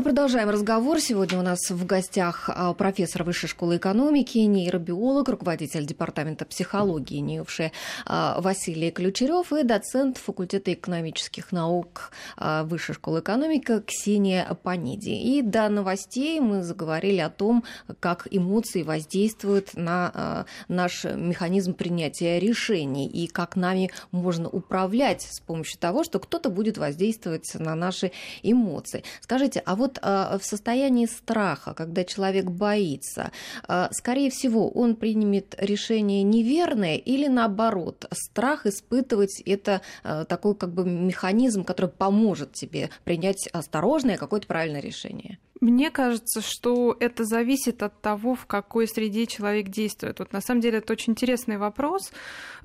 Мы продолжаем разговор. Сегодня у нас в гостях а, профессор Высшей школы экономики, нейробиолог, руководитель департамента психологии НИУФШИ а, Василий Ключерев и доцент факультета экономических наук а, Высшей школы экономики Ксения Паниди. И до новостей мы заговорили о том, как эмоции воздействуют на наш механизм принятия решений и как нами можно управлять с помощью того, что кто-то будет воздействовать на наши эмоции. Скажите, а вот а, в состоянии страха, когда человек боится, а, скорее всего, он примет решение неверное или наоборот, страх испытывать это а, такой как бы механизм, который поможет тебе принять осторожное какое-то правильное решение? Мне кажется, что это зависит от того, в какой среде человек действует. Вот на самом деле это очень интересный вопрос,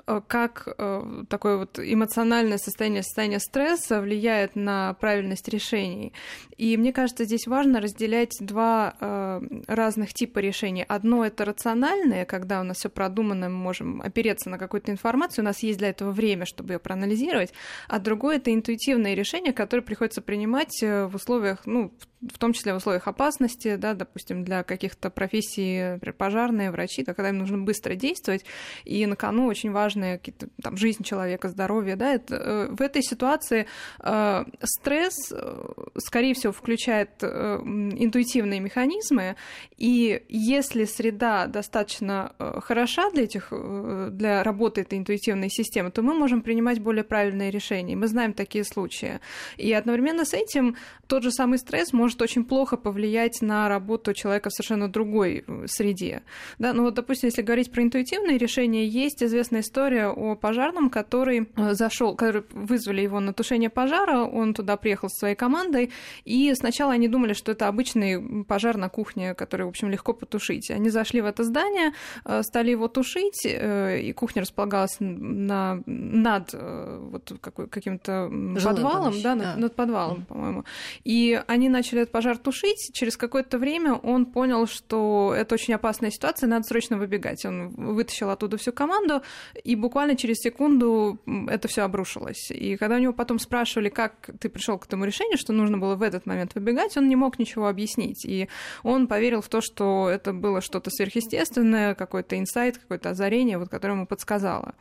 э, как э, такое вот эмоциональное состояние, состояние стресса влияет на правильность решений. И мне кажется, здесь важно разделять два э, разных типа решений. Одно это рациональное, когда у нас все продумано, мы можем опереться на какую-то информацию, у нас есть для этого время, чтобы ее проанализировать, а другое это интуитивное решение, которое приходится принимать в условиях, ну, в том числе в условиях опасности, да, допустим, для каких-то профессий, например, пожарные, врачи, когда им нужно быстро действовать, и на кону очень важные какие-то там жизнь человека, здоровье, да, это, э, в этой ситуации э, стресс, э, скорее всего, включает э, интуитивные механизмы, и если среда достаточно э, хороша для этих, для работы этой интуитивной системы, то мы можем принимать более правильные решения. Мы знаем такие случаи. И одновременно с этим тот же самый стресс может очень плохо повлиять на работу человека в совершенно другой э, среде. Да, ну вот, допустим, если говорить про интуитивные решения, есть известная история о пожарном, который э, зашел, который вызвали его на тушение пожара, он туда приехал со своей командой, и сначала они думали, что это обычный пожар на кухне, который, в общем, легко потушить. Они зашли в это здание, э, стали его тушить, и кухня располагалась на, над вот каким-то подвалом, да, над, над подвалом, по-моему. И они начали этот пожар тушить. Через какое-то время он понял, что это очень опасная ситуация, надо срочно выбегать. Он вытащил оттуда всю команду, и буквально через секунду это все обрушилось. И когда у него потом спрашивали, как ты пришел к этому решению, что нужно было в этот момент выбегать, он не мог ничего объяснить. И он поверил в то, что это было что-то сверхъестественное, какой-то инсайт, какое-то озарение, вот, которое ему подсказало.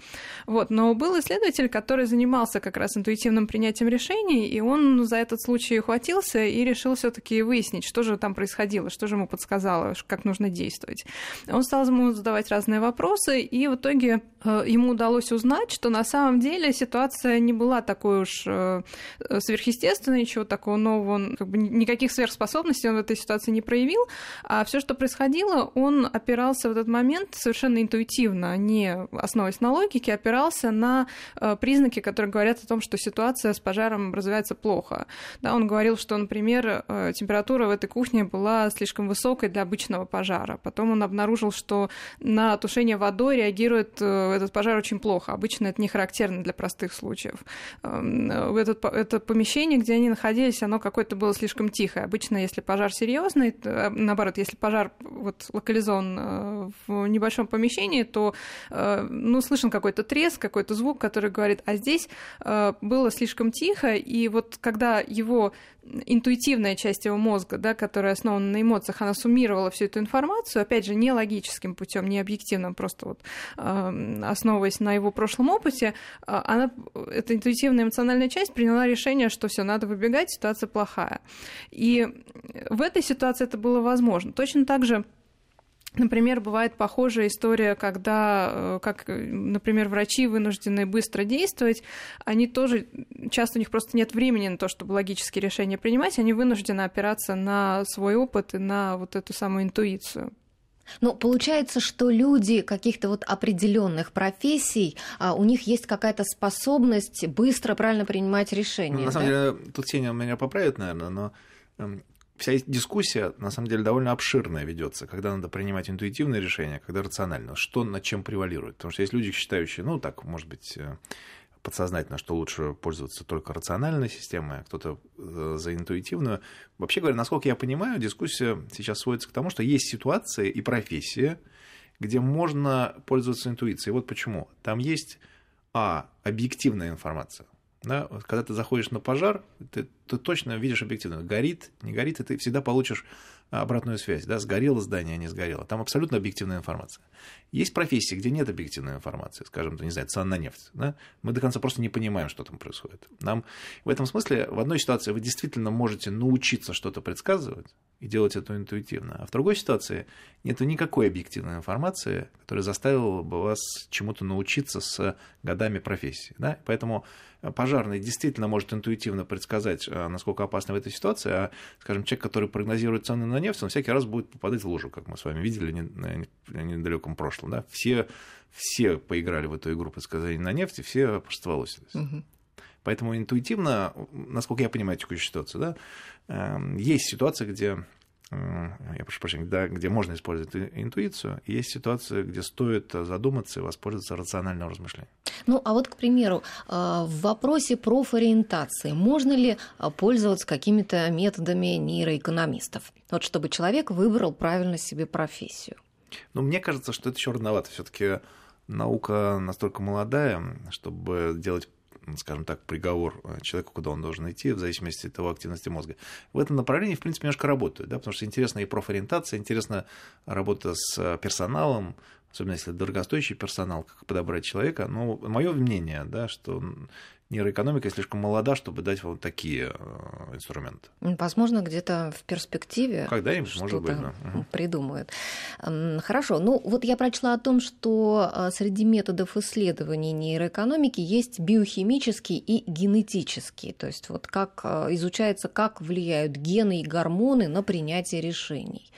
Вот. Но был исследователь, который занимался как раз интуитивным принятием решений, и он за этот случай ухватился и решил все-таки выяснить, что же там происходило, что же ему подсказало, как нужно действовать. Он стал ему задавать разные вопросы, и в итоге э, ему удалось узнать, что на самом деле ситуация не была такой уж э, сверхъестественной, ничего такого нового, он, как бы, никаких сверхспособностей он в этой ситуации не проявил, а все, что происходило, он опирался в этот момент совершенно интуитивно, не основываясь на логике, опирался на э, признаки, которые говорят о том, что ситуация с пожаром развивается плохо. Да, он говорил, что, например, э, температура в этой кухне была слишком высокой для обычного пожара. Потом он обнаружил, что на тушение водой реагирует э, этот пожар очень плохо. Обычно это не характерно для простых случаев. Эм, этот, это помещение, где они находились, оно какое-то было слишком тихое. Обычно, если пожар серьезный, наоборот, если пожар вот локализован в небольшом помещении, то ну, слышен какой-то треск, какой-то звук, который говорит, а здесь было слишком тихо, и вот когда его интуитивная часть его мозга, да, которая основана на эмоциях, она суммировала всю эту информацию, опять же, не логическим путем, не объективным, просто вот э, основываясь на его прошлом опыте, э, она, эта интуитивная эмоциональная часть приняла решение, что все, надо выбегать, ситуация плохая. И в этой ситуации это было возможно. Точно так же Например, бывает похожая история, когда, э, как, например, врачи вынуждены быстро действовать, они тоже, часто у них просто нет времени на то, чтобы логические решения принимать, они вынуждены опираться на свой опыт и на вот эту самую интуицию. Ну, получается, что люди каких-то вот определенных профессий, а, у них есть какая-то способность быстро, правильно принимать решения. Ну, на самом да? деле, тут Сеня меня поправит, наверное, но эм, вся дискуссия, на самом деле, довольно обширная ведется, когда надо принимать интуитивные решения, когда рационально, что над чем превалирует. Потому что есть люди, считающие, ну, так, может быть, э, подсознательно, что лучше пользоваться только рациональной системой, а кто-то э, за интуитивную. Вообще говоря, насколько я понимаю, дискуссия сейчас сводится к тому, что есть ситуация и профессия, где можно пользоваться интуицией. Вот почему. Там есть, а, объективная информация. Да? Когда ты заходишь на пожар, ты, ты точно видишь объективно, горит, не горит, и ты всегда получишь обратную связь, да, сгорело здание, не сгорело. Там абсолютно объективная информация. Есть профессии, где нет объективной информации, скажем, не знаю, цена на нефть. Да? Мы до конца просто не понимаем, что там происходит. Нам в этом смысле в одной ситуации вы действительно можете научиться что-то предсказывать и делать это интуитивно, а в другой ситуации нет никакой объективной информации, которая заставила бы вас чему-то научиться с годами профессии. Да? Поэтому пожарный действительно может интуитивно предсказать, э, насколько опасно в этой ситуации, а, скажем, человек, который прогнозирует цены на нефть, он всякий раз будет попадать в лужу, как мы с вами видели в недалеком прошлом. Да? Все, все поиграли в эту игру предсказаний на нефти, все опростоволосились. Угу. Поэтому интуитивно, насколько я понимаю текущую ситуацию, да, эм, есть ситуация, где я прошу прощения, да, где можно использовать интуицию, и есть ситуации, где стоит задуматься и воспользоваться рациональным размышлением. Ну, а вот, к примеру, а, в вопросе профориентации можно ли а, пользоваться какими-то методами нейроэкономистов, вот чтобы человек выбрал правильно себе профессию? Ну, мне кажется, что это еще рановато. Все-таки наука настолько молодая, чтобы делать скажем так, приговор э, человеку, куда он должен идти, в зависимости от его активности мозга. В этом направлении, в принципе, немножко работают, да, потому что интересна и профориентация, интересна работа с э, персоналом, особенно если дорогостоящий персонал, как подобрать человека. Но мое мнение, да, что нейроэкономика слишком молода, чтобы дать вот такие э, инструменты. Возможно, где-то в перспективе когда-нибудь, может быть, да. придумают. Хорошо. Ну, вот я прочла о том, что э, среди методов исследований нейроэкономики есть биохимические и генетические. То есть вот как э, изучается, как влияют гены и гормоны на принятие решений.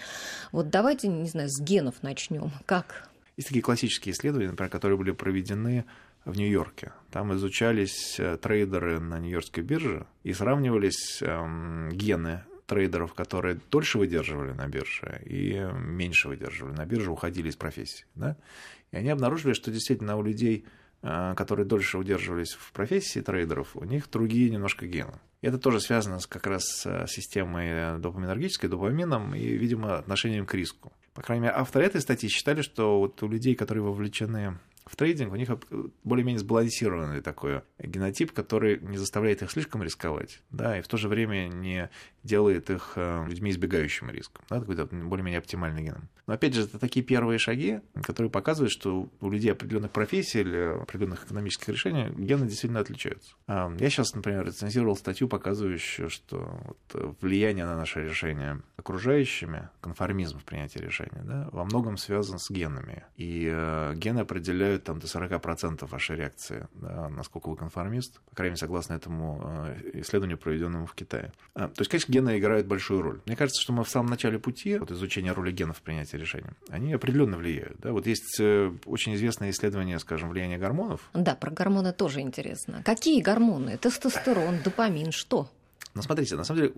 Вот давайте, не знаю, с генов начнем. Как? Есть такие классические исследования, например, которые были проведены в Нью-Йорке. Там изучались э, трейдеры на Нью-Йоркской бирже и сравнивались эм, гены трейдеров, которые дольше выдерживали на бирже и меньше выдерживали на бирже, уходили из профессии. Да? И они обнаружили, что действительно у людей, э, которые дольше удерживались в профессии трейдеров, у них другие немножко гены. И это тоже связано как раз с системой допаминергической, допамином и, видимо, отношением к риску. По крайней мере, авторы этой статьи считали, что вот у людей, которые вовлечены в трейдинг у них более-менее сбалансированный такой генотип, который не заставляет их слишком рисковать, да, и в то же время не делает их э, людьми, избегающими риска, да, какой-то более-менее оптимальный ген. Но опять же, это такие первые шаги, которые показывают, что у людей определенных профессий или определенных экономических решений гены действительно отличаются. А, я сейчас, например, рецензировал статью, показывающую, что вот влияние на наше решение окружающими, конформизм в принятии решения, да, во многом связан с генами. И э, гены определяют там до 40% вашей реакции, да, насколько вы конформист, по крайней мере, согласно этому э, исследованию, проведенному в Китае. А, то есть, конечно, гены играют большую роль. Мне кажется, что мы в самом начале пути вот, изучения роли генов в принятии решений, они определенно влияют. Да? Вот есть э, очень известное исследование, скажем, влияния гормонов. Да, про гормоны тоже интересно. Какие гормоны? Тестостерон, допамин, что? Ну, смотрите, на самом деле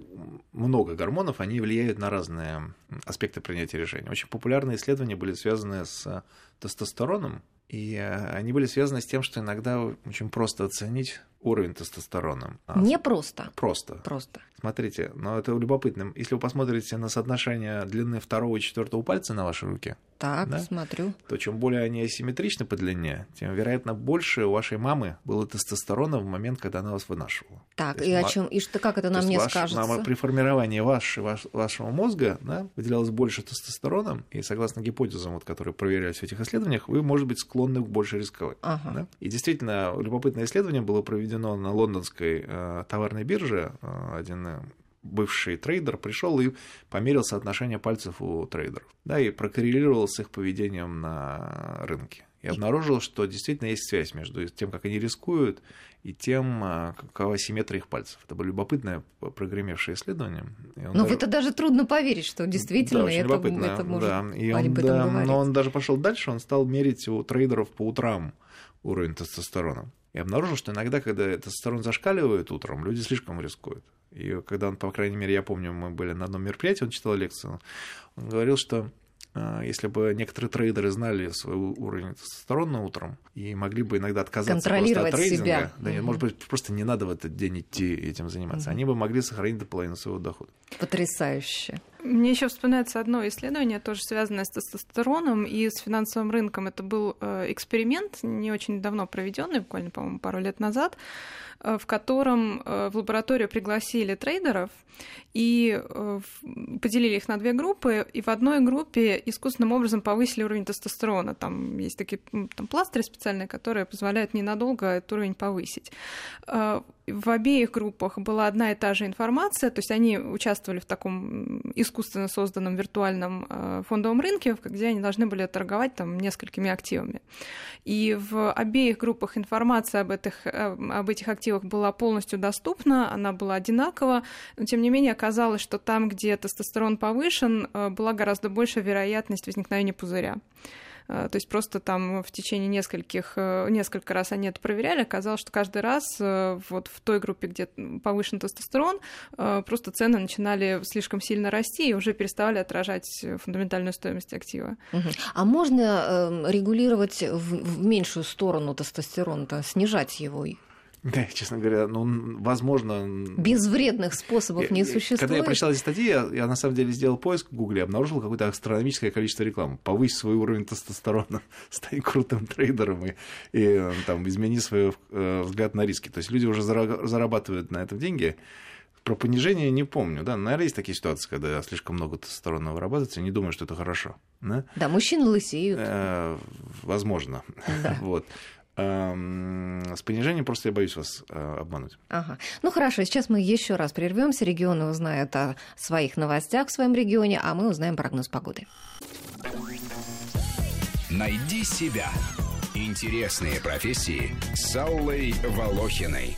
много гормонов, они влияют на разные аспекты принятия решений. Очень популярные исследования были связаны с тестостероном, и э, они были связаны с тем, что иногда очень просто оценить уровень тестостерона. А Не просто. Просто. Просто. Смотрите, но это любопытно. Если вы посмотрите на соотношение длины второго и четвертого пальца на вашей руке, так, да, смотрю. то чем более они асимметричны по длине, тем, вероятно, больше у вашей мамы было тестостерона в момент, когда она вас вынашивала. Так, и о чем, и что, как это на мне ваш, скажется? Нам, при формировании ваш, ваш, вашего мозга да, выделялось больше тестостерона, и согласно гипотезам, вот, которые проверялись в этих исследованиях, вы, может быть, склонны больше рисковать. Ага. Да? И действительно, любопытное исследование было проведено на лондонской э, товарной бирже. Э, один э, бывший трейдер пришел и померил соотношение пальцев у трейдеров, да, и прокоррелировал с их поведением на рынке. И обнаружил, что действительно есть связь между тем, как они рискуют, и тем, э, какова симметрия их пальцев. Это было любопытное прогремевшее исследование. Но даже... в это даже трудно поверить, что действительно да, это, это может да. И он, да, Но он даже пошел дальше, он стал мерить у трейдеров по утрам уровень тестостерона. И обнаружил, что иногда, когда тестостерон зашкаливает утром, люди слишком рискуют. И когда он, по крайней мере, я помню, мы были на одном мероприятии, он читал лекцию, он говорил, что а, если бы некоторые трейдеры знали свой уровень тестостерона утром и могли бы иногда отказаться просто от трейдинга, себя. да, угу. может быть, просто не надо в этот день идти этим заниматься, угу. они бы могли сохранить до половины своего дохода. Потрясающе. Мне еще вспоминается одно исследование, тоже связанное с тестостероном и с финансовым рынком. Это был э, эксперимент, не очень давно проведенный, буквально, по-моему, пару лет назад, э, в котором э, в лабораторию пригласили трейдеров и поделили их на две группы, и в одной группе искусственным образом повысили уровень тестостерона. Там есть такие там, пластыри специальные, которые позволяют ненадолго этот уровень повысить в обеих группах была одна и та же информация, то есть они участвовали в таком искусственно созданном виртуальном э, фондовом рынке, где они должны были торговать там несколькими активами. И в обеих группах информация об этих, э, об этих активах была полностью доступна, она была одинакова, но тем не менее оказалось, что там, где тестостерон повышен, э, была гораздо большая вероятность возникновения пузыря. Э, то есть просто там в течение нескольких, э, несколько раз они это проверяли, оказалось, что каждый раз э, вот в той группе, где повышен тестостерон, просто цены начинали слишком сильно расти и уже переставали отражать фундаментальную стоимость актива. А можно регулировать в меньшую сторону тестостерона, снижать его? Да, честно говоря, ну, возможно... Без вредных способов не существует. Когда я прочитал эти статьи, я, я на самом деле сделал поиск в Гугле, обнаружил какое-то астрономическое количество рекламы. Повысь свой уровень тестостерона, стань крутым трейдером и, и там, измени свой э, взгляд на риски. То есть люди уже зарабатывают на этом деньги. Про понижение не помню, да, наверное, есть такие ситуации, когда слишком много тестостерона вырабатывается, не думаю, что это хорошо. Да, да мужчины лысеют. Э, возможно. Да. вот. Эм, с понижением просто я боюсь вас э, обмануть. Ага. Ну хорошо, сейчас мы еще раз прервемся. Регионы узнают о своих новостях в своем регионе, а мы узнаем прогноз погоды. Найди себя. Интересные профессии с Аллой Волохиной.